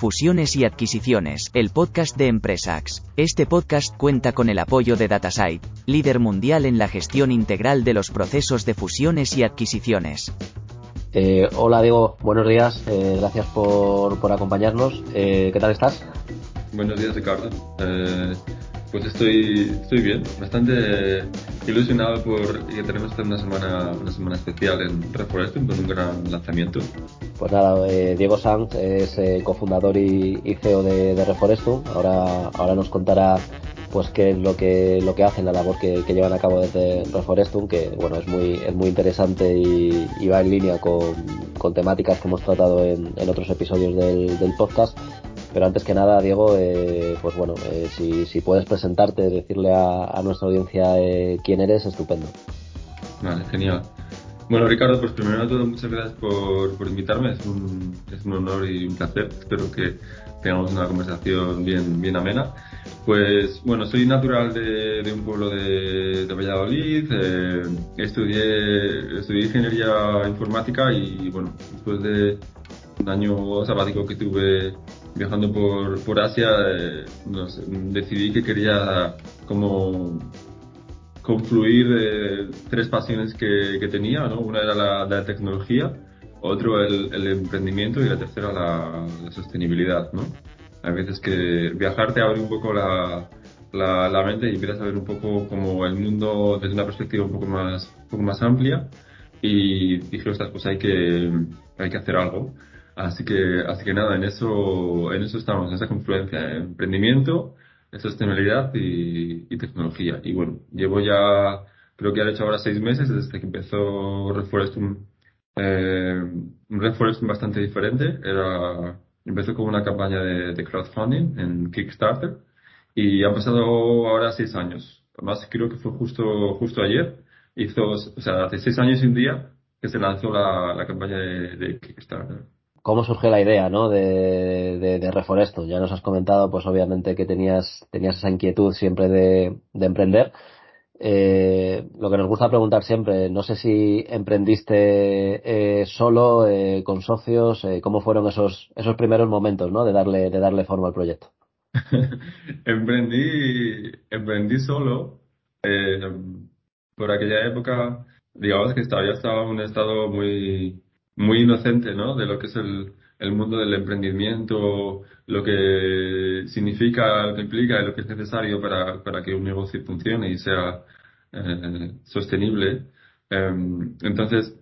Fusiones y adquisiciones, el podcast de Empresax. Este podcast cuenta con el apoyo de Datasite, líder mundial en la gestión integral de los procesos de fusiones y adquisiciones. Eh, hola Diego, buenos días, eh, gracias por, por acompañarnos. Eh, ¿Qué tal estás? Buenos días, Ricardo. Pues estoy, estoy bien, bastante ilusionado por que tenemos una semana, una semana especial en Reforesting con un gran lanzamiento. Pues nada, eh, Diego Sanz es eh, cofundador y, y CEO de, de Reforestum. Ahora, ahora nos contará pues qué es lo que lo que hacen, la labor que, llevan a cabo desde Reforestum, que bueno es muy es muy interesante y, va en línea con, con temáticas que hemos tratado en, en otros episodios del podcast. Pero antes que nada, Diego, eh, pues bueno, eh, si, si puedes presentarte, decirle a, a nuestra audiencia eh, quién eres, estupendo. Vale, genial. Bueno, Ricardo, pues primero de todo, muchas gracias por, por invitarme. Es un, es un honor y un placer. Espero que tengamos una conversación bien, bien amena. Pues bueno, soy natural de, de un pueblo de, de Valladolid. Eh, estudié, estudié ingeniería informática y bueno, después de un año sabático que tuve viajando por, por Asia, eh, decidí que quería como confluir eh, tres pasiones que, que tenía, ¿no? Una era la, la tecnología, otro el, el, emprendimiento y la tercera la, sostenibilidad, ¿no? Hay veces que viajar te abre un poco la, la, la, mente y empiezas a ver un poco como el mundo desde una perspectiva un poco más, un poco más amplia y dije, ostras, pues hay que, hay que hacer algo. Así que, así que nada, en eso, en eso estamos, en esa confluencia, emprendimiento, sostenibilidad y, y, tecnología. Y bueno, llevo ya, creo que han hecho ahora seis meses desde que empezó Reforestum, eh, un Reforestum bastante diferente. Era, empezó con una campaña de, de, crowdfunding en Kickstarter y han pasado ahora seis años. Además, creo que fue justo, justo ayer. Hizo, o sea, hace seis años y un día que se lanzó la, campaña de, de Kickstarter cómo surgió la idea, ¿no? De, de, de, Reforesto. Ya nos has comentado, pues obviamente que tenías, tenías esa inquietud siempre de, de emprender. Eh, lo que nos gusta preguntar siempre, no sé si emprendiste eh, solo, eh, con socios, cómo fueron esos, esos primeros momentos, ¿no? De darle, de darle forma al proyecto. emprendí, emprendí solo. por aquella época, digamos que ya estaba en un estado muy, muy inocente, ¿no? De lo que es el, el mundo del emprendimiento, lo que significa, lo que implica y lo que es necesario para, para que un negocio funcione y sea eh, sostenible. Eh, entonces,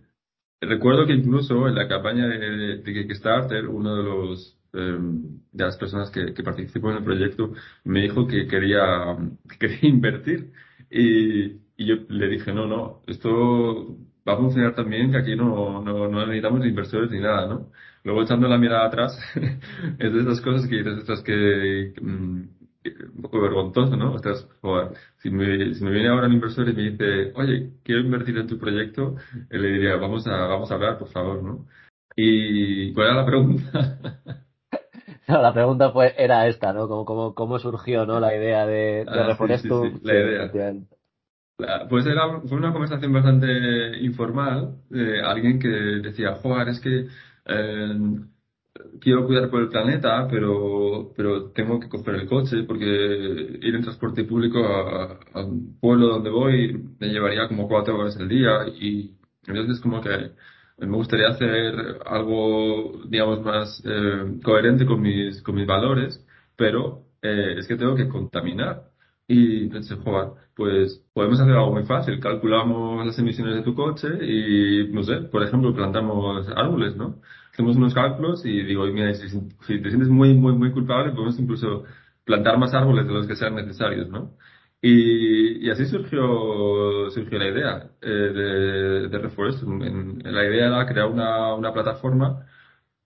recuerdo que incluso en la campaña de, Kickstarter, uno de los eh, de las personas que, que, participó en el proyecto me dijo que quería, que quería invertir y, y yo le dije, no, no, esto va a funcionar también, que aquí no, no, no necesitamos inversores ni nada, ¿no? Luego echando la mirada atrás, es de esas cosas que dices, estas que, mm, un poco vergonzoso, ¿no? Ostras, joder, si me, si me viene ahora un inversor y me dice, oye, quiero invertir en tu proyecto, le diría, vamos a, vamos a hablar, por favor, ¿no? ¿Y cuál era la pregunta? No, la pregunta fue, era esta, ¿no? ¿Cómo, cómo, cómo surgió, ¿no? La idea de, de ah, sí, sí, sí, la idea. Pues era, fue una conversación bastante informal de alguien que decía, joder, es que eh, quiero cuidar por el planeta, pero, pero tengo que coger el coche porque ir en transporte público a, a un pueblo donde voy me llevaría como cuatro horas al día y entonces como que me gustaría hacer algo, digamos, más eh, coherente con mis, con mis valores, pero eh, es que tengo que contaminar. Y pensé, joder, pues podemos hacer algo muy fácil. Calculamos las emisiones de tu coche y, no sé, por ejemplo, plantamos árboles, ¿no? Hacemos unos cálculos y digo, mira, si, te sientes muy, muy, muy culpable, podemos incluso plantar más árboles de los que sean necesarios, ¿no? Y, y así surgió, surgió la idea eh, de, de en la idea era crear una, una plataforma,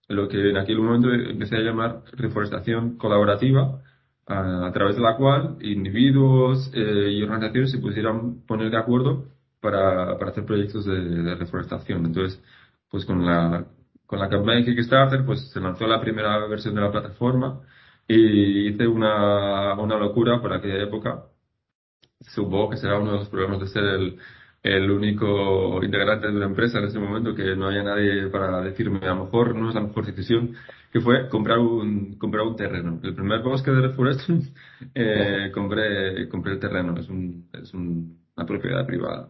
lo que en aquel momento empecé a llamar reforestación colaborativa, a, través de la cual individuos eh, y organizaciones se pudieran poner de acuerdo para, para hacer proyectos de, de reforestación. Entonces, pues con la, con la campaña de Kickstarter, pues se lanzó la primera versión de la plataforma y hice una, una locura por aquella época. Supongo que será uno de los problemas de ser el, el único integrante de una empresa en ese momento que no haya nadie para decirme a lo mejor no es la mejor decisión, que fue comprar un, comprar un terreno. El primer bosque de Reforesting, eh, compré, compré el terreno, es, un, es un, una propiedad privada.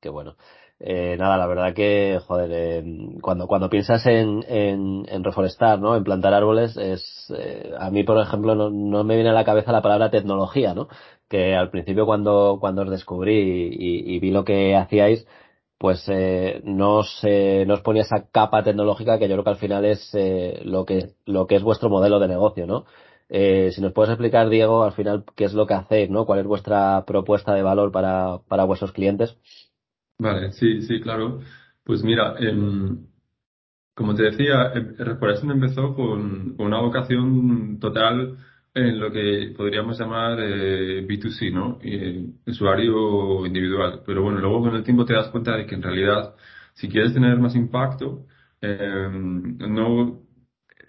Qué bueno. Eh, nada, la verdad que, joder, eh, cuando, cuando piensas en, en, en, reforestar, ¿no? En plantar árboles, es, eh, a mí, por ejemplo, no, no, me viene a la cabeza la palabra tecnología, ¿no? Que al principio cuando, cuando os descubrí y, y vi lo que hacíais, pues eh, no, os, ponía esa capa tecnológica que yo creo que al final es eh, lo que lo que es vuestro modelo de negocio, ¿no? Eh, si nos puedes explicar, Diego, al final qué es lo que hacéis, ¿no? ¿Cuál es vuestra propuesta de valor para, para vuestros clientes? Vale, sí, sí, claro. Pues mira, em, como te decía, em, Reforesting empezó con, una vocación total en lo que podríamos llamar eh, B2C, ¿no? Eh, usuario individual. Pero bueno, luego con el tiempo te das cuenta de que en realidad, si quieres tener más impacto, eh, no,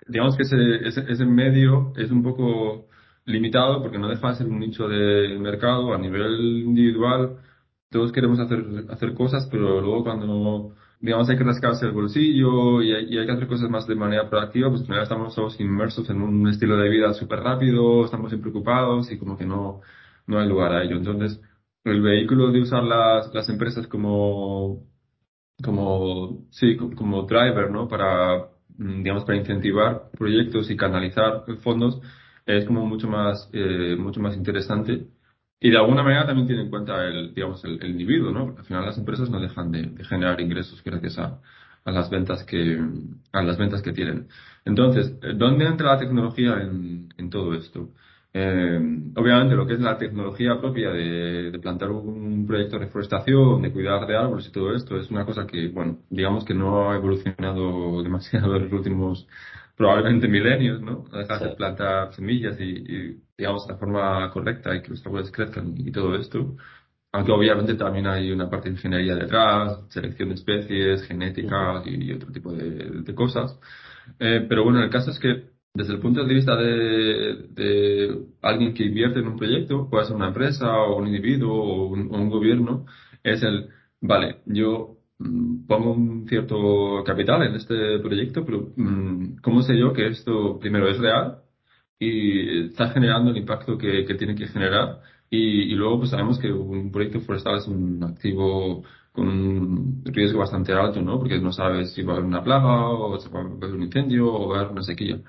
digamos que ese, ese, ese medio es un poco limitado porque no deja de un nicho de mercado a nivel individual todos queremos hacer, hacer cosas, pero luego cuando, digamos, hay que rascarse el bolsillo y hay, y hay que hacer cosas más de manera proactiva, pues final estamos todos inmersos en un estilo de vida súper rápido, estamos preocupados y como que no, no hay lugar a ello. Entonces, el vehículo de usar las, las empresas como, como, sí, como driver, ¿no? Para, digamos, para incentivar proyectos y canalizar fondos es como mucho más, eh, mucho más interesante y de alguna manera también tiene en cuenta el, digamos, el, el individuo, ¿no? Porque al final las empresas no dejan de, de generar ingresos gracias a, a, las ventas que, a las ventas que tienen. Entonces, ¿dónde entra la tecnología en, en todo esto? Eh, obviamente lo que es la tecnología propia de, de, plantar un proyecto de reforestación, de cuidar de árboles y todo esto es una cosa que, bueno, digamos que no ha evolucionado demasiado en los últimos probablemente milenios, ¿no? Dejar sí. de plantar semillas y, y, digamos, de forma correcta y que los árboles crezcan y todo esto. Aunque obviamente también hay una parte de ingeniería detrás, selección de especies, genética y, y otro tipo de, de cosas. Eh, pero bueno, el caso es que desde el punto de vista de, de, alguien que invierte en un proyecto, puede ser una empresa o un individuo o un, o un gobierno, es el, vale, yo Mm, pongo un cierto capital en este proyecto, pero mm, ¿cómo sé yo que esto primero es real y está generando el impacto que, que tiene que generar? Y, y, luego pues sabemos que un proyecto forestal es un activo con un riesgo bastante alto, ¿no? Porque no sabes si va a haber una plaga o si va a haber un incendio o va a haber una sequía.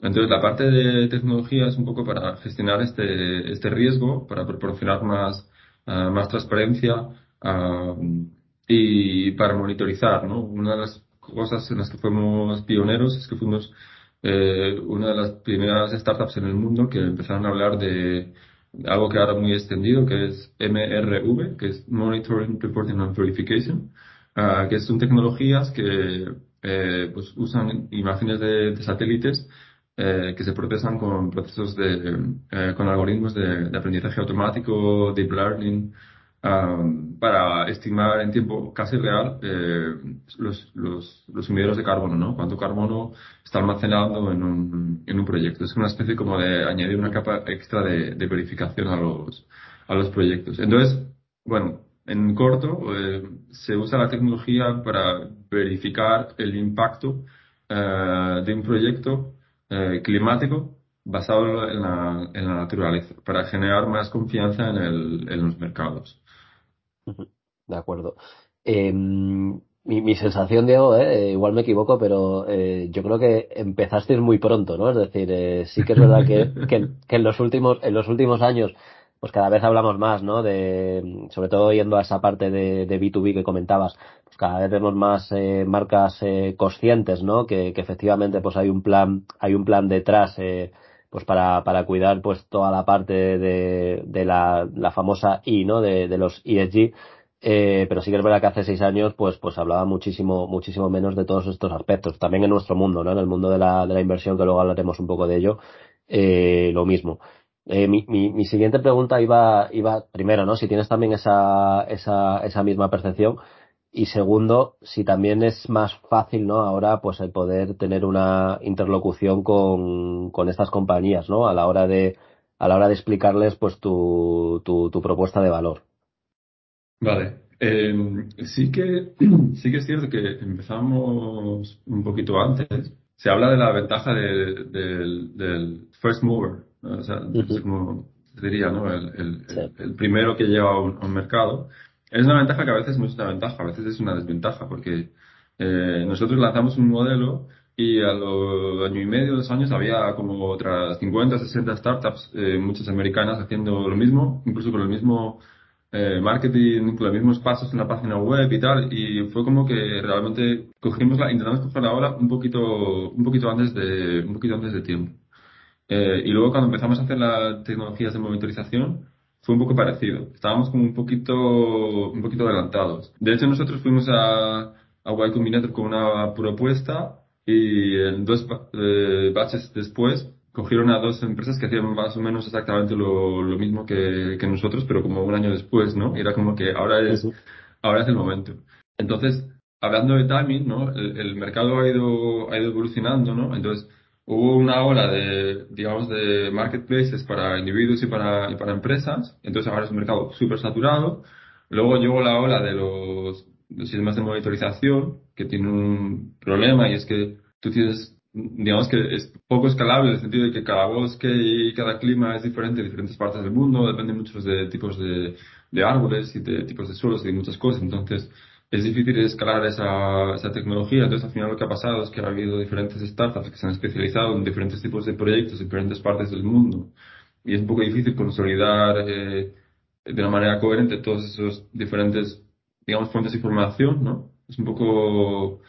Entonces la parte de tecnología es un poco para gestionar este, este riesgo, para proporcionar más, uh, más transparencia, uh, y para monitorizar, ¿no? Una de las cosas en las que fuimos pioneros es que fuimos eh, una de las primeras startups en el mundo que empezaron a hablar de algo que ahora muy extendido, que es MRV, que es Monitoring, Reporting and Verification, uh, que son tecnologías que eh, pues usan imágenes de, satélites eh, que se procesan con procesos de, eh, con algoritmos de, aprendizaje automático, deep learning, um, para estimar en tiempo casi real eh, los, los, los sumideros de carbono, ¿no? Cuánto carbono está almacenando en un, en un proyecto. Es una especie como de añadir una capa extra de, de verificación a los, a los proyectos. Entonces, bueno, en corto, eh, se usa la tecnología para verificar el impacto eh, de un proyecto eh, climático basado en la, en la, naturaleza, para generar más confianza en, el, en los mercados. De acuerdo. Eh, mi, mi, sensación, Diego, eh, igual me equivoco, pero eh, yo creo que empezasteis muy pronto, ¿no? Es decir, eh, sí que es verdad que, que, que, en los últimos, en los últimos años, pues cada vez hablamos más, ¿no? De, sobre todo yendo a esa parte de, de B2B que comentabas, pues cada vez vemos más eh, marcas eh, conscientes, ¿no? Que, que efectivamente, pues hay un plan, hay un plan detrás, eh, pues para, para cuidar pues toda la parte de, de la, la famosa I, ¿no? De, de los ESG. Eh, pero sí que es verdad que hace seis años pues pues hablaba muchísimo muchísimo menos de todos estos aspectos también en nuestro mundo no en el mundo de la, de la inversión que luego hablaremos un poco de ello eh, lo mismo eh, mi, mi, mi, siguiente pregunta iba iba primero no si tienes también esa esa esa misma percepción y segundo, si también es más fácil, ¿no? Ahora, pues el poder tener una interlocución con, con estas compañías, ¿no? A la hora de, a la hora de explicarles, pues tu, tu, tu propuesta de valor. Vale. Eh, sí que sí que es cierto que empezamos un poquito antes. Se habla de la ventaja de- del, del first mover, ¿no? o sea, sé cómo se diría, ¿no? El, el- Sí. el- el primero que lleva a un, a un mercado. Es una ventaja que a veces no es una ventaja, a veces es una desventaja, porque eh, nosotros lanzamos un modelo y a los año y medio, dos años, había como otras 50, 60 startups, eh, muchas americanas, haciendo lo mismo, incluso con el mismo eh, marketing, con los mismos pasos en la página web y tal, y fue como que realmente cogimos la, intentamos coger la ola un poquito, un poquito antes de, un poquito antes de tiempo. Eh, y luego cuando empezamos a hacer las tecnologías de monitorización, fue un poco parecido. Estábamos como un poquito, un poquito adelantados. De hecho, nosotros fuimos a, a Y Combinator con una propuesta y en dos eh, batches después cogieron a dos empresas que hacían más o menos exactamente lo, lo mismo que, que nosotros, pero como un año después, ¿no? Y era como que ahora es, ahora es el momento. Entonces, hablando de timing, ¿no? El, el mercado ha ido, ha ido evolucionando, ¿no? Entonces, hubo una ola de, digamos, de marketplaces para individuos y para, y para empresas. Entonces, ahora es un mercado súper saturado. Luego llegó la ola de los, los sistemas de monitorización, que tiene un problema y es que tú tienes, digamos que es poco escalable en el sentido de que cada bosque y cada clima es diferente en diferentes partes del mundo, depende mucho de tipos de, de árboles y de tipos de suelos y de muchas cosas. Entonces, es difícil escalar esa, esa tecnología. Entonces, al final lo que ha pasado es que ha habido diferentes startups que se han especializado en diferentes tipos de proyectos en diferentes partes del mundo. Y es un poco difícil consolidar eh, de una manera coherente todos esos diferentes, digamos, fuentes de información, ¿no? Es un poco,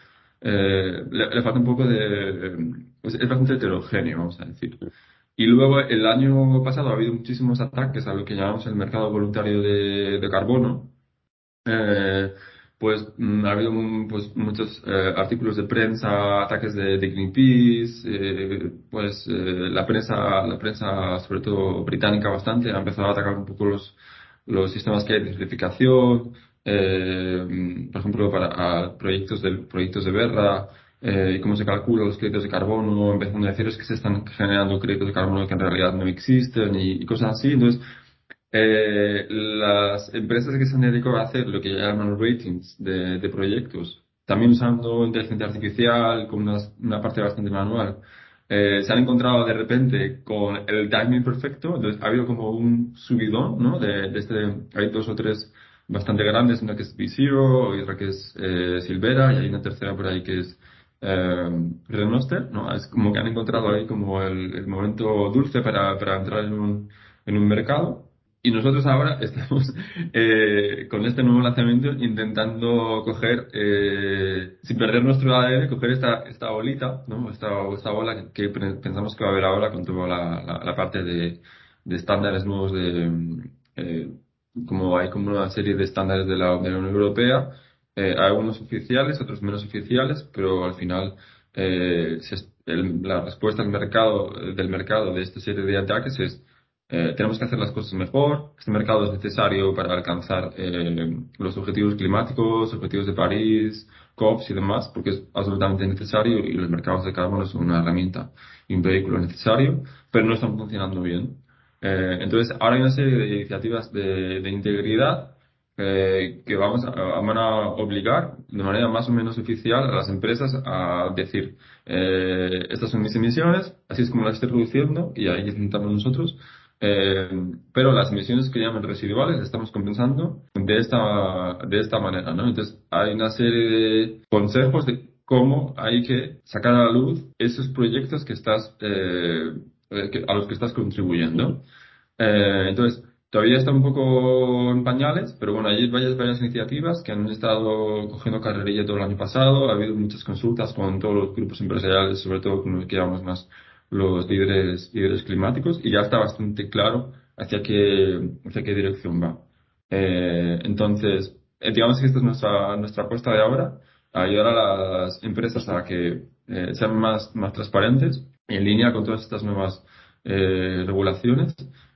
eh, le, le falta un poco de, es, es bastante heterogéneo, vamos a decir. Y luego el año pasado ha habido muchísimos ataques a lo que llamamos el mercado voluntario de, de carbono. Eh, pues mm, ha habido pues, muchos eh, artículos de prensa, ataques de, Greenpeace, eh, pues eh, la prensa, la prensa sobre todo británica bastante ha empezado a atacar un poco los, los sistemas que hay de certificación, eh, por ejemplo para proyectos de proyectos de Berra, eh, y cómo se calculan los créditos de carbono, empezando a decir es que se están generando créditos de carbono que en realidad no existen y, y cosas así. Entonces, eh, las empresas que se han dedicado a hacer lo que llaman ratings de, de proyectos, también usando inteligencia artificial con una, una parte bastante manual, eh, se han encontrado de repente con el timing perfecto, entonces ha habido como un subidón, ¿no? De, de este, hay dos o tres bastante grandes, una que es B0, otra que es eh, Silvera y hay una tercera por ahí que es eh, Renoster, ¿no? Es como que han encontrado ahí como el, el momento dulce para, para entrar en un, en un mercado. Y nosotros ahora estamos eh, con este nuevo lanzamiento intentando coger, eh, sin perder nuestro ADN, coger esta, esta bolita, ¿no? esta, esta bola que, pensamos que va a haber ahora con toda la, la, parte de, de estándares nuevos de, eh, como hay como una serie de estándares de la, Unión Europea, eh, hay algunos oficiales, otros menos oficiales, pero al final eh, se el- la respuesta del mercado, del mercado de esta serie de ataques es eh, tenemos que hacer las cosas mejor. Este mercado es necesario para alcanzar eh, los objetivos climáticos, objetivos de París, COPs y demás, porque es absolutamente necesario y los mercados de carbono son una herramienta y un vehículo necesario, pero no están funcionando bien. Eh, entonces, ahora hay una serie de iniciativas de, integridad que vamos a, van a obligar de manera más o menos oficial a las empresas a decir, estas son mis emisiones, así es como las estoy reduciendo y ahí intentamos nosotros. Eh, pero las emisiones que llaman residuales estamos compensando de esta, de esta manera, ¿no? Entonces, hay una serie de consejos de cómo hay que sacar a la luz esos proyectos que estás, eh, eh, a los que estás contribuyendo. Eh, entonces, todavía está un poco en pañales, pero bueno, hay varias, varias iniciativas que han estado cogiendo carrerilla todo el año pasado. Ha habido muchas consultas con todos los grupos empresariales, sobre todo con los que llamamos más los líderes, líderes climáticos, y ya está bastante claro hacia qué, hacia qué dirección va. Eh, entonces, eh, digamos que esta es nuestra, nuestra apuesta de ahora, ayudar a las empresas a que eh, sean más, más transparentes, en línea con todas estas nuevas eh, regulaciones,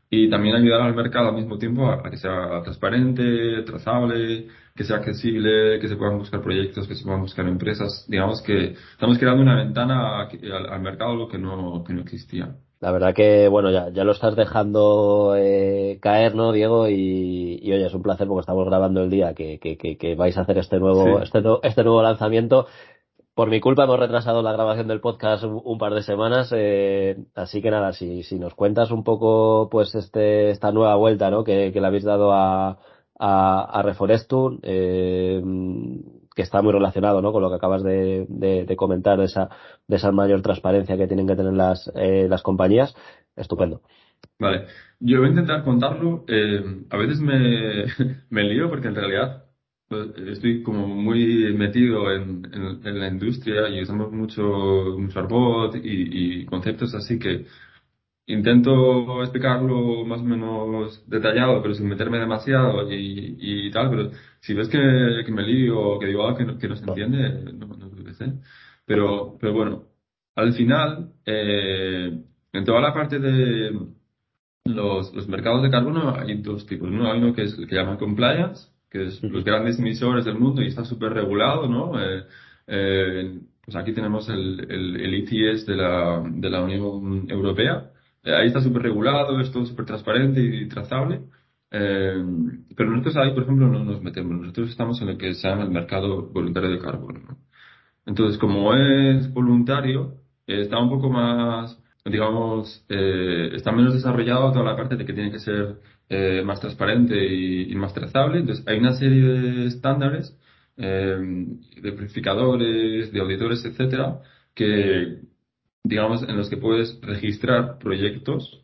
y también ayudar al mercado al mismo tiempo a, que sea transparente, trazable, que sea accesible, que se puedan buscar proyectos, que se puedan buscar empresas. Digamos que estamos creando una ventana al, al mercado lo que no, que no existía. La verdad que, bueno, ya, ya lo estás dejando eh, caer, ¿no, Diego? Y, y, oye, es un placer porque estamos grabando el día que, que, que, que vais a hacer este nuevo, sí. este, este nuevo lanzamiento. Por mi culpa hemos retrasado la grabación del podcast un, par de semanas, eh, así que nada, si, nos cuentas un poco, pues, este, esta nueva vuelta, ¿no? Que, le habéis dado a, a, Reforestum, eh, que está muy relacionado ¿no? con lo que acabas de, comentar, de esa, mayor transparencia que tienen que tener las, eh, compañías. Estupendo. Vale, yo voy a intentar contarlo. A veces me, me lío porque en realidad estoy como muy metido en, en, en, la industria y usamos mucho, mucho arbot y, y conceptos así que intento explicarlo más o menos detallado, pero sin meterme demasiado y, y tal, pero si ves que, que me lío o que digo algo que no, que no se entiende, no, no que sé. Pero, pero bueno, al final, eh, en toda la parte de los, los mercados de carbono hay dos tipos. Uno hay uno que es que llaman compliance, que es los grandes emisores del mundo y está súper regulado, ¿no? Eh, eh, pues aquí tenemos el, el, el ETS de la, de la Unión Europea, eh, ahí está súper regulado, es todo súper transparente y trazable. Eh, pero nosotros ahí, por ejemplo, no nos metemos. Nosotros estamos en lo que se llama el mercado voluntario de carbono. ¿no? Entonces, como es voluntario, eh, está un poco más, digamos, eh, está menos desarrollado toda la parte de que tiene que ser eh, más transparente y, y, más trazable. Entonces, hay una serie de estándares, de verificadores, de auditores, etcétera, que digamos, en los que puedes registrar proyectos.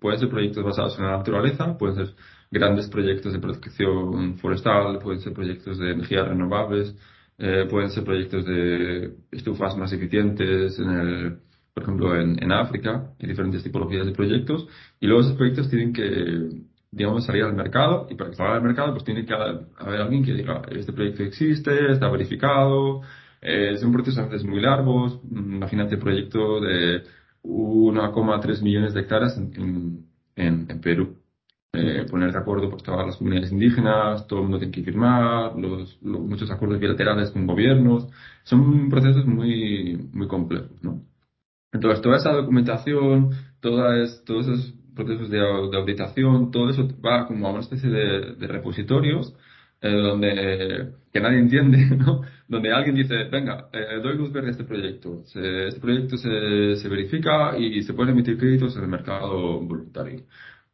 Pueden ser proyectos basados en la naturaleza, pueden ser grandes proyectos de protección forestal, pueden ser proyectos de energías renovables, eh, pueden ser proyectos de estufas más eficientes en el, por ejemplo, en, en África, hay diferentes tipologías de proyectos, y luego esos proyectos tienen que, digamos, salir al mercado, y para que salga al mercado, pues tiene que haber alguien que diga, este proyecto existe, está verificado, eh, son proyectos a veces muy largos. Imagínate proyecto de 1,3 millones de hectáreas en, en, en Perú. Eh, poner de acuerdo pues, todas las comunidades indígenas, todo el mundo tiene que firmar, los, los, muchos acuerdos bilaterales con gobiernos. Son procesos muy, muy complejos, ¿no? Entonces, toda esa documentación, todas, todos esos procesos de, de, auditación, todo eso va como a una especie de, de repositorios eh, donde que nadie entiende, ¿no? Donde alguien dice, venga, eh, doy luz verde a este proyecto. Este proyecto se, se verifica y se pueden emitir créditos en el mercado voluntario.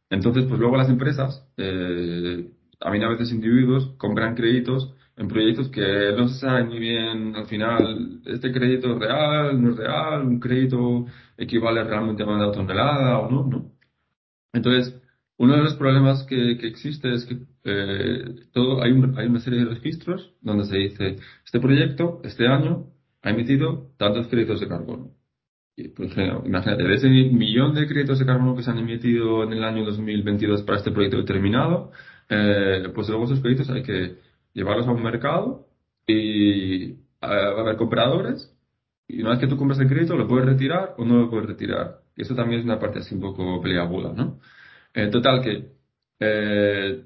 Entonces, pues luego las empresas, eh, también a veces individuos, compran créditos en proyectos que no se sabe muy bien al final, este crédito es real, no es real, un crédito equivale realmente a una tonelada o no, ¿no? Entonces, uno de los problemas que, que existe es que eh, todo, hay, un, hay, una serie de registros donde se dice, este proyecto, este año, ha emitido tantos créditos de carbono. Imagínate, de ese millón de créditos de carbono que se han emitido en el año 2022 para este proyecto determinado, eh, pues luego esos créditos hay que llevarlos a un mercado y va a haber compradores y una vez que tú compras el crédito lo puedes retirar o no lo puedes retirar. Eso también es una parte así un poco peleaguda, ¿no? Eh, total que eh,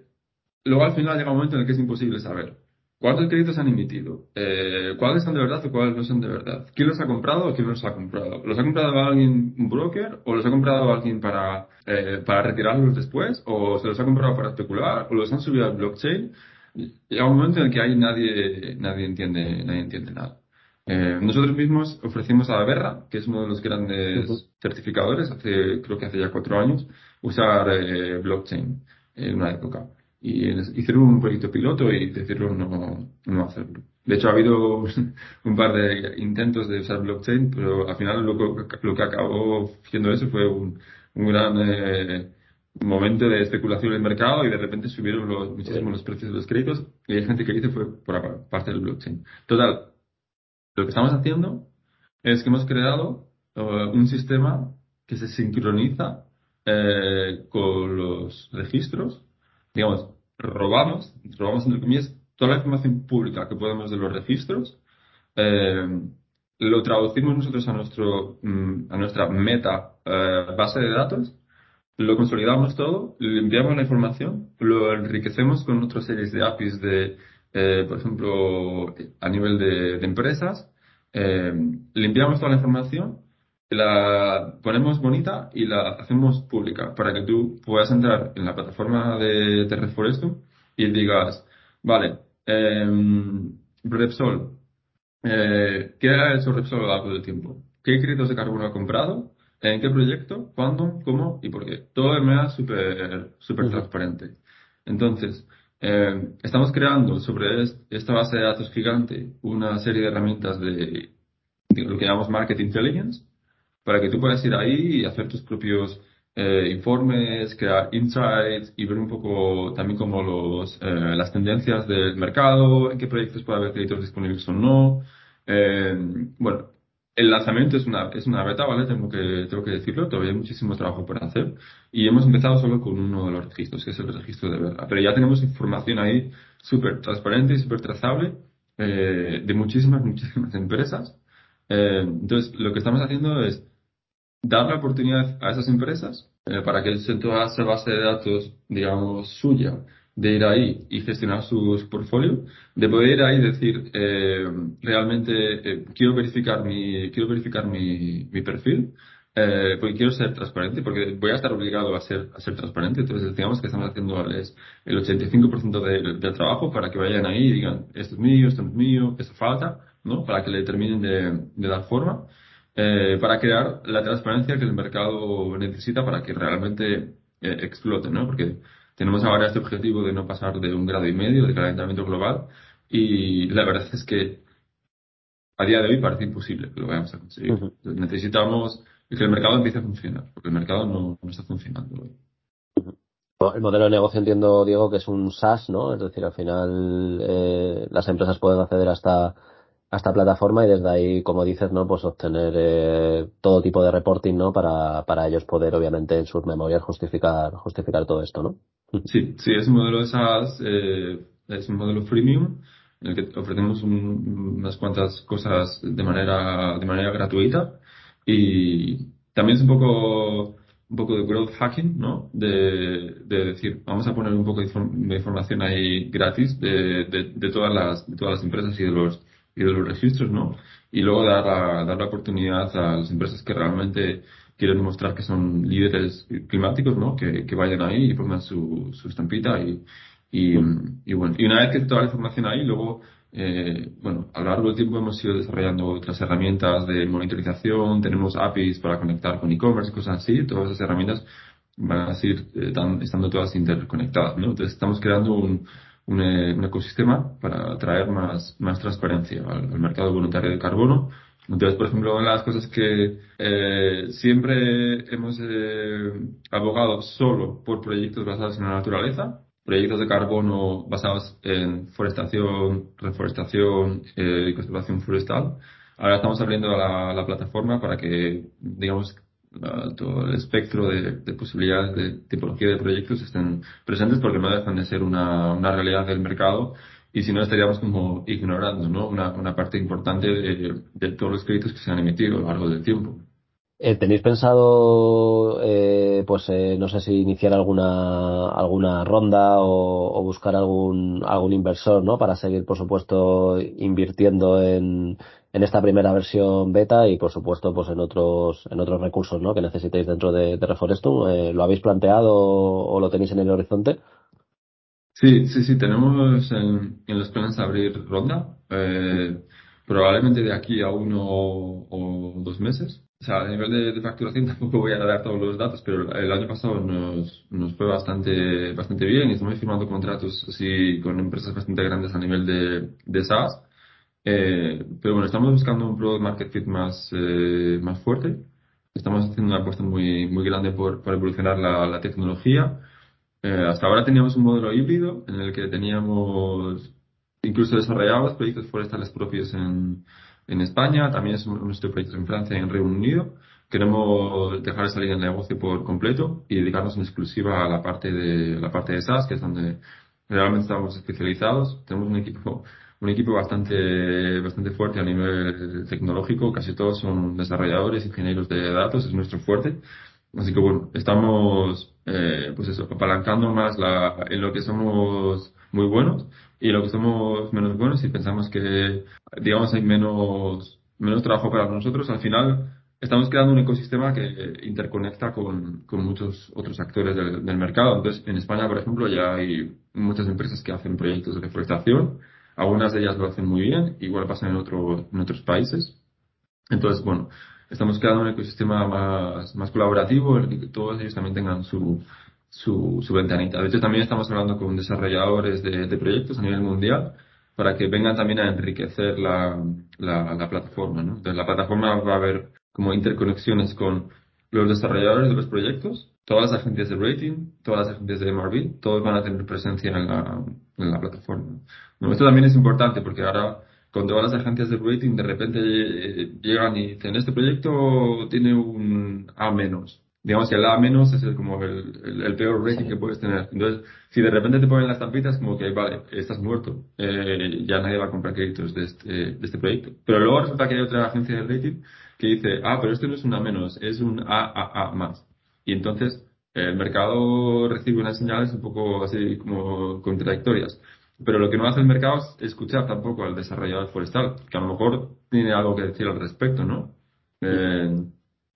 luego al final llega un momento en el que es imposible saber cuántos créditos han emitido, eh, cuáles son de verdad o cuáles no son de verdad, quién los ha comprado o quién los ha comprado. ¿Los ha comprado alguien, un broker, o los ha comprado alguien para, eh, para retirarlos después, o se los ha comprado para especular, o los han subido al blockchain? Llega un momento en el que ahí nadie, nadie entiende, nadie entiende nada. Eh, nosotros mismos ofrecimos a Berra, que es uno de los grandes uh -huh. certificadores, hace, creo que hace ya cuatro años, usar eh, blockchain en una época. Y hicieron un proyecto piloto y decidieron no, no hacerlo. De hecho, ha habido un par de intentos de usar blockchain, pero al final lo, lo que acabó haciendo eso fue un, un gran eh, momento de especulación en el mercado y de repente subieron los, muchísimo los precios de los créditos y hay gente que dice fue por parte del blockchain. Total, lo que estamos haciendo es que hemos creado uh, un sistema que se sincroniza eh, con los registros, digamos, robamos, robamos entre comillas, toda la información pública que podemos de los registros, eh, lo traducimos nosotros a nuestro, mm, a nuestra meta eh, base de datos lo consolidamos todo, limpiamos la información, lo enriquecemos con otras series de APIs de, eh, por ejemplo, a nivel de, de empresas, eh, limpiamos toda la información, la ponemos bonita y la hacemos pública para que tú puedas entrar en la plataforma de, Reforestum y digas, vale, eh, Repsol, eh, ¿qué ha hecho Repsol a lo largo del tiempo? ¿Qué créditos de carbono ha comprado? ¿En qué proyecto? ¿Cuándo? ¿Cómo? ¿Y por qué? Todo de manera súper super transparente. Entonces, eh, estamos creando sobre esta base de datos gigante una serie de herramientas de, lo que llamamos Market Intelligence para que tú puedas ir ahí y hacer tus propios eh, informes, crear insights y ver un poco también como los, eh, las tendencias del mercado, en qué proyectos puede haber créditos disponibles o no. Eh, bueno, el lanzamiento es una, es una beta, ¿vale? Tengo que, tengo que decirlo, todavía hay muchísimo trabajo por hacer. Y hemos empezado solo con uno de los registros, que es el registro de verla. Pero ya tenemos información ahí súper transparente y súper trazable eh, de muchísimas, muchísimas empresas. Eh, entonces, lo que estamos haciendo es dar la oportunidad a esas empresas eh, para que toda esa base de datos, digamos, suya, de ir ahí y gestionar sus portfolios, de poder ir ahí y decir, eh, realmente eh, quiero verificar mi, quiero verificar mi, mi perfil, eh, porque quiero ser transparente, porque voy a estar obligado a ser, a ser transparente. Entonces, digamos que estamos haciendo el 85% del, del trabajo para que vayan ahí y digan, esto es mío, esto no es mío, esto falta, ¿no? Para que le terminen de, de dar forma eh, para crear la transparencia que el mercado necesita para que realmente eh, explote, ¿no? Porque tenemos ahora este objetivo de no pasar de un grado y medio de calentamiento global y la verdad es que a día de hoy parece imposible que lo vayamos a conseguir. Necesitamos que el mercado empiece a funcionar, porque el mercado no, no está funcionando hoy. El modelo de negocio entiendo, Diego, que es un SaaS, ¿no? Es decir, al final eh, las empresas pueden acceder hasta a esta plataforma y desde ahí, como dices, ¿no? Pues obtener eh, todo tipo de reporting, ¿no? Para, para ellos poder, obviamente, en sus memorias justificar, justificar todo esto, ¿no? Sí, sí, es un modelo de SaaS, eh, es un modelo freemium en el que ofrecemos un, unas cuantas cosas de manera, de manera gratuita y también es un poco, un poco de growth hacking, ¿no? De, de decir, vamos a poner un poco de, inform de información ahí gratis de, de, de, todas las, de todas las empresas y de los y de los registros, ¿no? Y luego dar la, dar la oportunidad a las empresas que realmente quieren demostrar que son líderes climáticos, ¿no? Que, que vayan ahí y pongan su, su estampita y, y, y, bueno, y una vez que toda la información ahí, luego, eh, bueno, a lo largo del tiempo hemos ido desarrollando otras herramientas de monitorización, tenemos APIs para conectar con e-commerce y cosas así, todas esas herramientas van a seguir eh, estando todas interconectadas, ¿no? Entonces estamos creando un, un, eh, un, ecosistema para traer más, más transparencia al, al, mercado voluntario de carbono. Entonces, por ejemplo, una de las cosas que eh, siempre hemos eh, abogado solo por proyectos basados en la naturaleza, proyectos de carbono basados en forestación, reforestación eh, y conservación forestal. Ahora estamos abriendo la, la plataforma para que, digamos, todo el espectro de, de, posibilidades de tipología de proyectos estén presentes porque no dejan de ser una, una realidad del mercado y si no estaríamos como ignorando ¿no? una, una parte importante de, de, todos los créditos que se han emitido a lo largo del tiempo. Eh, ¿Tenéis pensado, eh, pues eh, no sé si iniciar alguna alguna ronda o, buscar algún algún inversor, ¿no? Para seguir, por supuesto, invirtiendo en, en esta primera versión beta y, por supuesto, pues en otros en otros recursos, ¿no? Que necesitéis dentro de, de Reforestum. ¿Lo habéis planteado o, lo tenéis en el horizonte? Sí, sí, sí. Tenemos en, en los planes abrir ronda. Probablemente de aquí a uno o dos meses. O sea, a nivel de, de, facturación tampoco voy a dar todos los datos, pero el año pasado nos, nos fue bastante, bastante bien y estamos firmando contratos así con empresas bastante grandes a nivel de, de SaaS. Eh, pero bueno, estamos buscando un product market fit más, eh, más fuerte. Estamos haciendo una apuesta muy, muy grande por, por evolucionar la, la tecnología. Eh, hasta ahora teníamos un modelo híbrido en el que teníamos incluso desarrollados proyectos forestales propios en, en España, también es nuestro proyecto en Francia y en Reino Unido. Queremos dejar de salir el negocio por completo y dedicarnos en exclusiva a la parte de la parte de SaaS, que es donde realmente estamos especializados. Tenemos un equipo un equipo bastante bastante fuerte a nivel tecnológico, casi todos son desarrolladores, ingenieros de datos, es nuestro fuerte. Así que bueno, estamos, eh, pues eso, apalancando más la, en lo que somos muy buenos y lo que somos menos buenos y pensamos que, digamos, hay menos, menos trabajo para nosotros. Al final, estamos creando un ecosistema que interconecta con, con muchos otros actores del, del, mercado. Entonces, en España, por ejemplo, ya hay muchas empresas que hacen proyectos de reforestación. Algunas de ellas lo hacen muy bien, igual pasa en, otro, en otros países. Entonces, bueno, estamos creando un ecosistema más, más colaborativo en el que todos ellos también tengan su, su, su ventanita. De hecho, también estamos hablando con desarrolladores de, de proyectos a nivel mundial para que vengan también a enriquecer la, la, la plataforma. ¿no? Entonces, la plataforma va a haber como interconexiones con los desarrolladores de los proyectos, todas las agencias de rating, todas las agencias de MRV, todos van a tener presencia en la, en la plataforma. Bueno, esto también es importante porque ahora con todas las agencias de rating de repente eh, llegan y dicen este proyecto tiene un A menos. Digamos que el A menos es el, como el, el, el peor rating que puedes tener. Entonces, si de repente te ponen las tampitas, como que, vale, estás muerto, eh, ya nadie va a comprar créditos de este, de este proyecto. Pero luego resulta que hay otra agencia de rating que dice, ah, pero este no es un A menos, es un AAA más. Y entonces el mercado recibe unas señales un poco así como contradictorias. Pero lo que no hace el mercado es escuchar tampoco al desarrollador forestal, que a lo mejor tiene algo que decir al respecto, ¿no? Eh,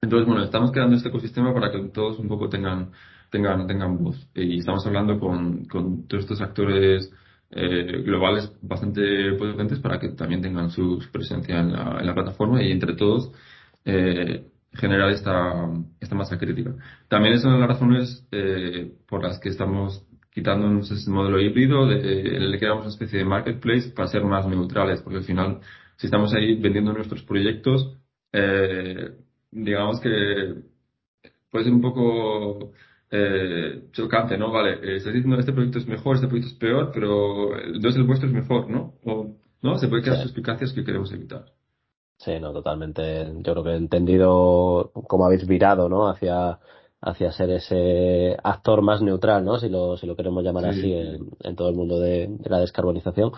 entonces, bueno, estamos creando este ecosistema para que todos un poco tengan, tengan, tengan voz. Y estamos hablando con, con todos estos actores eh, globales bastante potentes para que también tengan su, presencia en la, en la, plataforma y entre todos eh, generar esta, esta masa crítica. También es una de las razones eh, por las que estamos quitándonos ese modelo híbrido, de, le quedamos una especie de marketplace para ser más neutrales, porque al final, si estamos ahí vendiendo nuestros proyectos, eh, digamos que puede ser un poco eh, chocante, ¿no? Vale, estás diciendo este proyecto es mejor, este proyecto es peor, pero entonces el vuestro es mejor, ¿no? O, ¿no? Se puede crear sí. suspicacias que queremos evitar. Sí, no, totalmente. Yo creo que he entendido cómo habéis virado, ¿no? Hacia, hacia ser ese actor más neutral, ¿no? Si lo, si lo queremos llamar sí. así en, en, todo el mundo de, de, la descarbonización.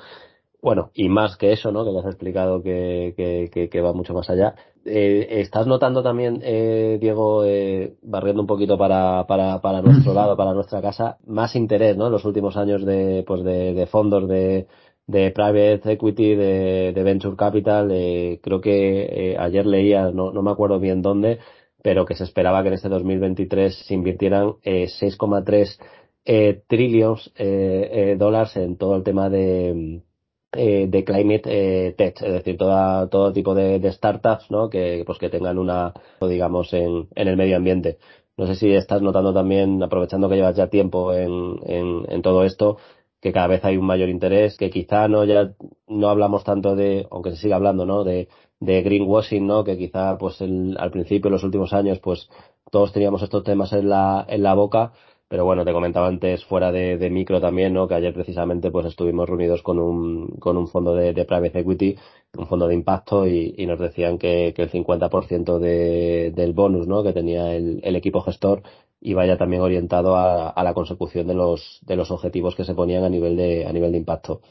Bueno, y más que eso, ¿no? Que ya has explicado que, que, que, que va mucho más allá. Eh, ¿Estás notando también, eh, Diego, eh, barriendo un poquito para, para, para nuestro lado, para nuestra casa, más interés, ¿no? En los últimos años de, pues de, de fondos de, de private equity, de, de venture capital. Eh, creo que eh, ayer leía, no, no me acuerdo bien dónde, pero que se esperaba que en este 2023 se invirtieran eh, 6,3 eh, trillions eh, dólares en todo el tema de, de climate tech, es decir, toda, todo tipo de, de, startups, ¿no? Que, pues que tengan una, digamos, en, en el medio ambiente. No sé si estás notando también, aprovechando que llevas ya tiempo en, en, en todo esto, que cada vez hay un mayor interés, que quizá no ya no hablamos tanto de, aunque se siga hablando, ¿no? De, de greenwashing, ¿no? Que quizá pues el, al principio, en los últimos años, pues todos teníamos estos temas en la, en la boca, pero bueno, te comentaba antes fuera de, de micro también, ¿no? Que ayer precisamente pues estuvimos reunidos con un, con un fondo de, de private equity, un fondo de impacto y, y nos decían que, que el 50% de, del bonus, ¿no? Que tenía el, el equipo gestor y vaya también orientado a, a, la consecución de los, de los objetivos que se ponían a nivel de, a nivel de impacto.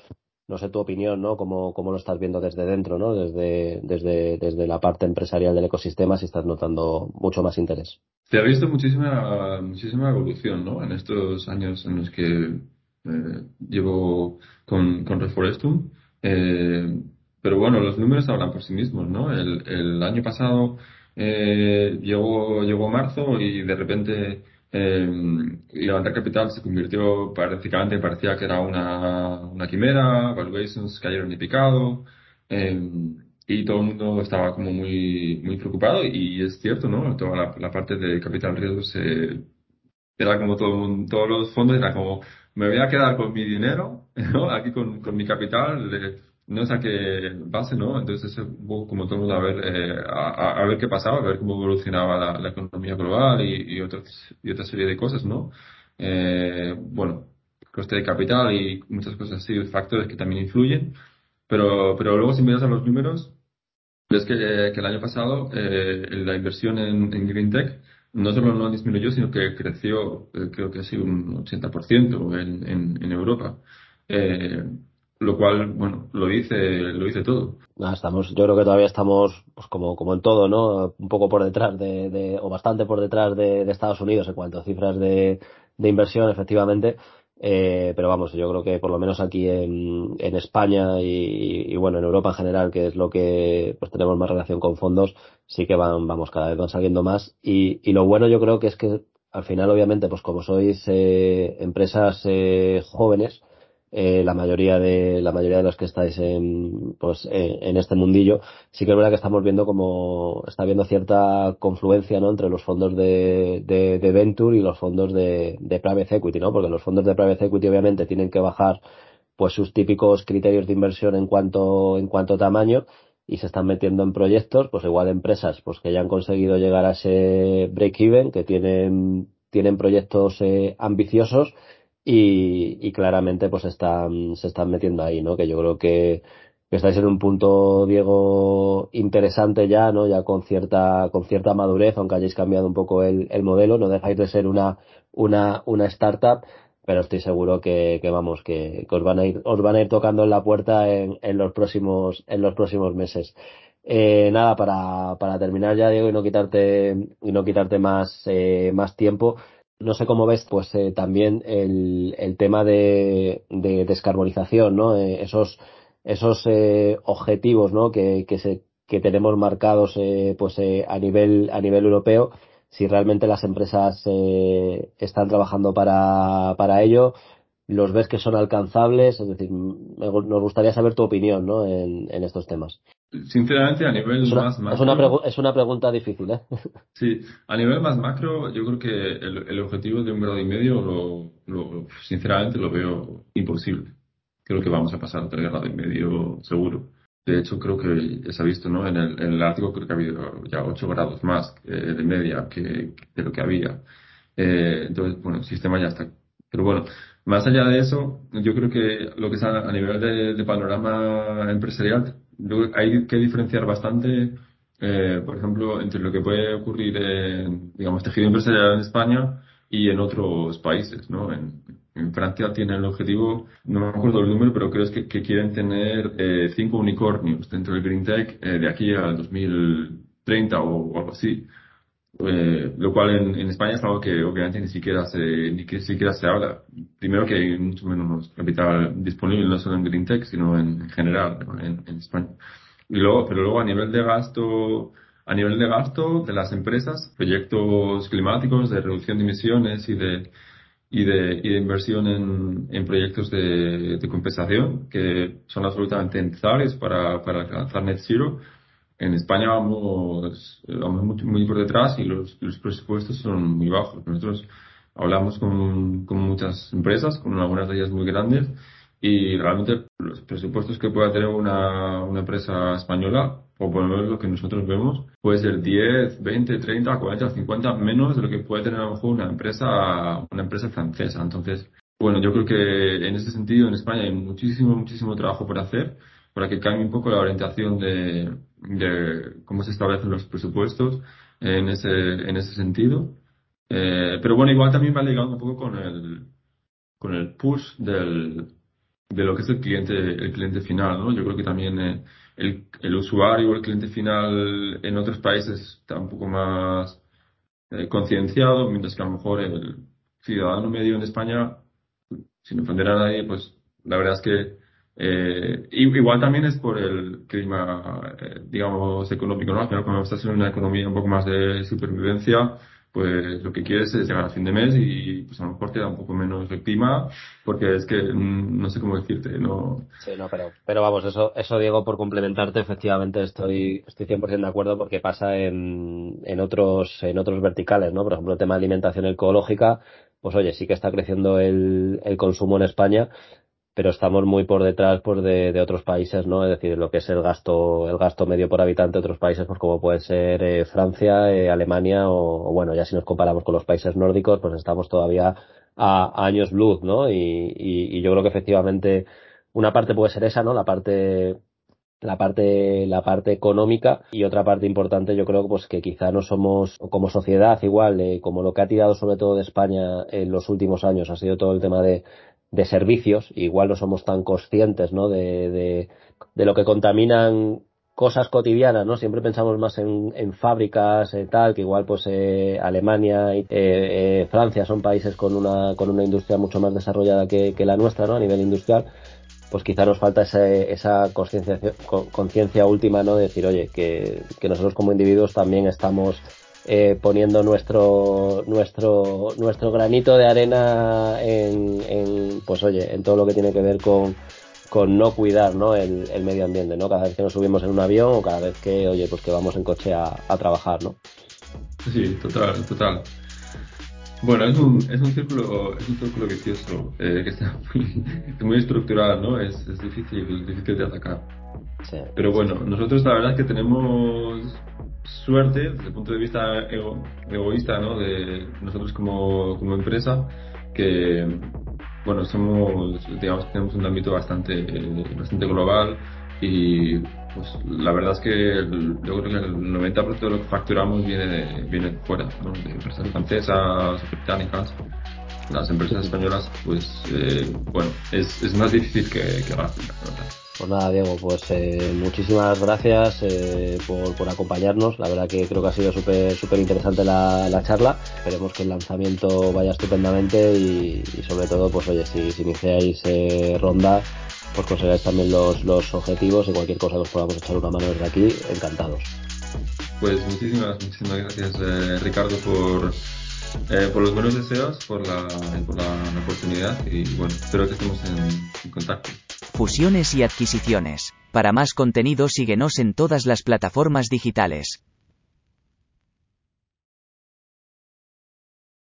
No sé tu opinión, ¿no? ¿Cómo, cómo lo estás viendo desde dentro, ¿no? Desde, desde, desde la parte empresarial del ecosistema, si estás notando mucho más interés. Se ha visto muchísima, muchísima evolución, ¿no? En estos años en los que eh, llevo con, con Reforestum. Eh, pero bueno, los números hablan por sí mismos, ¿no? El, el año pasado eh, llegó, llegó marzo y de repente eh, levantar capital se convirtió prácticamente, parecía que era una, una quimera, valuations cayeron de picado, eh, y todo el mundo estaba como muy, muy preocupado y es cierto, ¿no? Toda la, la parte de capital riesgo se, era como todo todos los fondos era como, me voy a quedar con mi dinero, ¿no? Aquí con, con mi capital, no sé a qué base, ¿no? Entonces, como todo el mundo a ver, eh, a, a, ver qué pasaba, a ver cómo evolucionaba la, la economía global y, y, otras, y otra serie de cosas, ¿no? Eh, bueno, coste de capital y muchas cosas así, factores que también influyen, pero, pero luego si miras a los números, ves que, que el año pasado eh, la inversión en, en Green Tech no solo no disminuyó, sino que creció, eh, creo que ha sido un 80% en, en, en Europa. Eh, lo cual, bueno, lo dice, lo dice todo. estamos, yo creo que todavía estamos, pues como, como en todo, ¿no? Un poco por detrás de, de o bastante por detrás de, de, Estados Unidos en cuanto a cifras de, de inversión, efectivamente. Eh, pero vamos, yo creo que por lo menos aquí en, en España y, y, bueno, en Europa en general, que es lo que pues tenemos más relación con fondos, sí que van, vamos, cada vez van saliendo más. Y, y lo bueno yo creo que es que al final, obviamente, pues como sois eh, empresas eh, jóvenes, eh, la mayoría de la mayoría de los que estáis en pues en, este mundillo sí que es verdad que estamos viendo como está habiendo cierta confluencia no entre los fondos de, de, de venture y los fondos de, de private equity no porque los fondos de private equity obviamente tienen que bajar pues sus típicos criterios de inversión en cuanto en cuanto tamaño y se están metiendo en proyectos pues igual empresas pues que ya han conseguido llegar a ese break even que tienen tienen proyectos eh, ambiciosos y, y claramente pues están, se están metiendo ahí, ¿no? Que yo creo que, estáis en un punto, Diego, interesante ya, ¿no? Ya con cierta, con cierta madurez, aunque hayáis cambiado un poco el, el modelo, no dejáis de ser una, una, una startup, pero estoy seguro que, que vamos, que, que, os van a ir, os van a ir tocando en la puerta en, en los próximos, en los próximos meses. Eh, nada, para, para terminar ya, Diego, y no quitarte, y no quitarte más, eh, más tiempo, no sé cómo ves, pues eh, también el, el tema de, de descarbonización, ¿no? Eh, esos esos eh, objetivos, ¿no? Que, que, se, que tenemos marcados, eh, pues eh, a nivel a nivel europeo, si realmente las empresas están trabajando para para ello, los ves que son alcanzables, es decir, nos gustaría saber tu opinión, ¿no? En, en estos temas. Sinceramente, a nivel es una, más macro. Es una, es una, pregunta difícil, ¿eh? Sí, a nivel más macro, yo creo que el, el objetivo de un grado y medio, lo, lo, sinceramente, lo veo imposible. Creo que vamos a pasar a tres grados y medio seguro. De hecho, creo que se ha visto, ¿no? En el, en el Ártico creo que ha habido ya 8 grados más eh, de media que, de lo que había. Eh, entonces, bueno, el sistema ya está. Pero bueno, más allá de eso, yo creo que lo que es a, a nivel de, de panorama empresarial, hay que diferenciar bastante, eh, por ejemplo, entre lo que puede ocurrir en, digamos, tejido empresarial en España y en otros países, ¿no? En, Francia tienen el objetivo, no me acuerdo el número, pero creo que, que quieren tener eh, cinco unicornios dentro del Green Tech eh, de aquí al 2030 o, o algo así. Eh, lo cual en, en, España es algo que obviamente ni siquiera se, ni siquiera se habla. Primero que hay mucho menos capital disponible, no solo en Green Tech, sino en, general en, en, España. Y luego, pero luego a nivel de gasto, a nivel de gasto de las empresas, proyectos climáticos, de reducción de emisiones y de, y de, y de inversión en, en proyectos de, de compensación, que son absolutamente necesarios para, para alcanzar net zero, en España vamos, vamos muy, por detrás y los, los, presupuestos son muy bajos. Nosotros hablamos con, con muchas empresas, con algunas de ellas muy grandes, y realmente los presupuestos que pueda tener una, una empresa española, o por lo menos lo que nosotros vemos, puede ser 10, 20, 30, 40, 50 menos de lo que puede tener a lo mejor una empresa, una empresa francesa. Entonces, bueno, yo creo que en ese sentido en España hay muchísimo, muchísimo trabajo por hacer para que cambie un poco la orientación de, de cómo se establecen los presupuestos en ese, en ese sentido. Eh, pero bueno, igual también va ligado un poco con el, con el push del, de lo que es el cliente, el cliente final, ¿no? Yo creo que también eh, el, el usuario el cliente final en otros países está un poco más eh, concienciado, mientras que a lo mejor el ciudadano medio en España, sin ofender a nadie, pues la verdad es que eh, igual también es por el clima, eh, digamos, económico, ¿no? Al final, cuando estás en una economía un poco más de supervivencia, pues lo que quieres es llegar a fin de mes y pues a lo mejor te da un poco menos el clima, porque es que mm, no sé cómo decirte, no. Sí, no, pero, pero vamos, eso, eso Diego, por complementarte, efectivamente estoy, estoy 100% de acuerdo porque pasa en, en otros, en otros verticales, ¿no? Por ejemplo, el tema de alimentación ecológica, pues oye, sí que está creciendo el, el consumo en España, pero estamos muy por detrás pues, de, otros países, ¿no? Es decir, lo que es el gasto, el gasto medio por habitante de otros países, pues como puede ser eh, Francia, eh, Alemania o, bueno, ya si nos comparamos con los países nórdicos, pues estamos todavía a, a años luz, ¿no? Y, y, y, yo creo que efectivamente una parte puede ser esa, ¿no? La parte la parte la parte económica y otra parte importante yo creo pues que quizá no somos como sociedad igual eh, como lo que ha tirado sobre todo de España en los últimos años ha sido todo el tema de de servicios, igual no somos tan conscientes, ¿no? De, de, de lo que contaminan cosas cotidianas, ¿no? Siempre pensamos más en, en fábricas, eh, tal, que igual pues eh, Alemania y eh, Francia son países con una, con una industria mucho más desarrollada que, que la nuestra, ¿no? A nivel industrial, pues quizá nos falta ese, esa conciencia última, ¿no? De decir, oye, que, que nosotros como individuos también estamos eh, poniendo nuestro nuestro nuestro granito de arena en, en, pues oye en todo lo que tiene que ver con con no cuidar ¿no? El, el, medio ambiente no cada vez que nos subimos en un avión o cada vez que oye pues que vamos en coche a, a trabajar no sí total total bueno, es un, es un círculo, es un círculo vicioso eh, que está muy, muy estructurado, ¿no? Es, es difícil, difícil de atacar. Sí. Pero bueno, nosotros la verdad es que tenemos suerte desde el punto de vista ego, egoísta, ¿no? De nosotros como, empresa, que bueno, somos, digamos, tenemos un ámbito bastante, bastante global y pues la verdad es que el, yo creo que el 90% de lo que facturamos viene de, viene fuera, ¿no? de empresas francesas, británicas. Las empresas españolas, pues, eh, bueno, es, es más difícil que, que gasten, verdad. Pues nada, Diego, pues eh, muchísimas gracias eh, por, por, acompañarnos. La verdad que creo que ha sido súper interesante la, la, charla. Esperemos que el lanzamiento vaya estupendamente y, sobre todo, pues oye, si, iniciáis eh, ronda, pues conseguáis también los, los objetivos y cualquier cosa que os podamos echar una mano desde aquí, encantados. Pues muchísimas, muchísimas gracias eh, Ricardo por, eh, por los buenos deseos, por la, por la, oportunidad y bueno, espero que estemos en contacto. Fusiones y adquisiciones. Para más contenido síguenos en todas las plataformas digitales.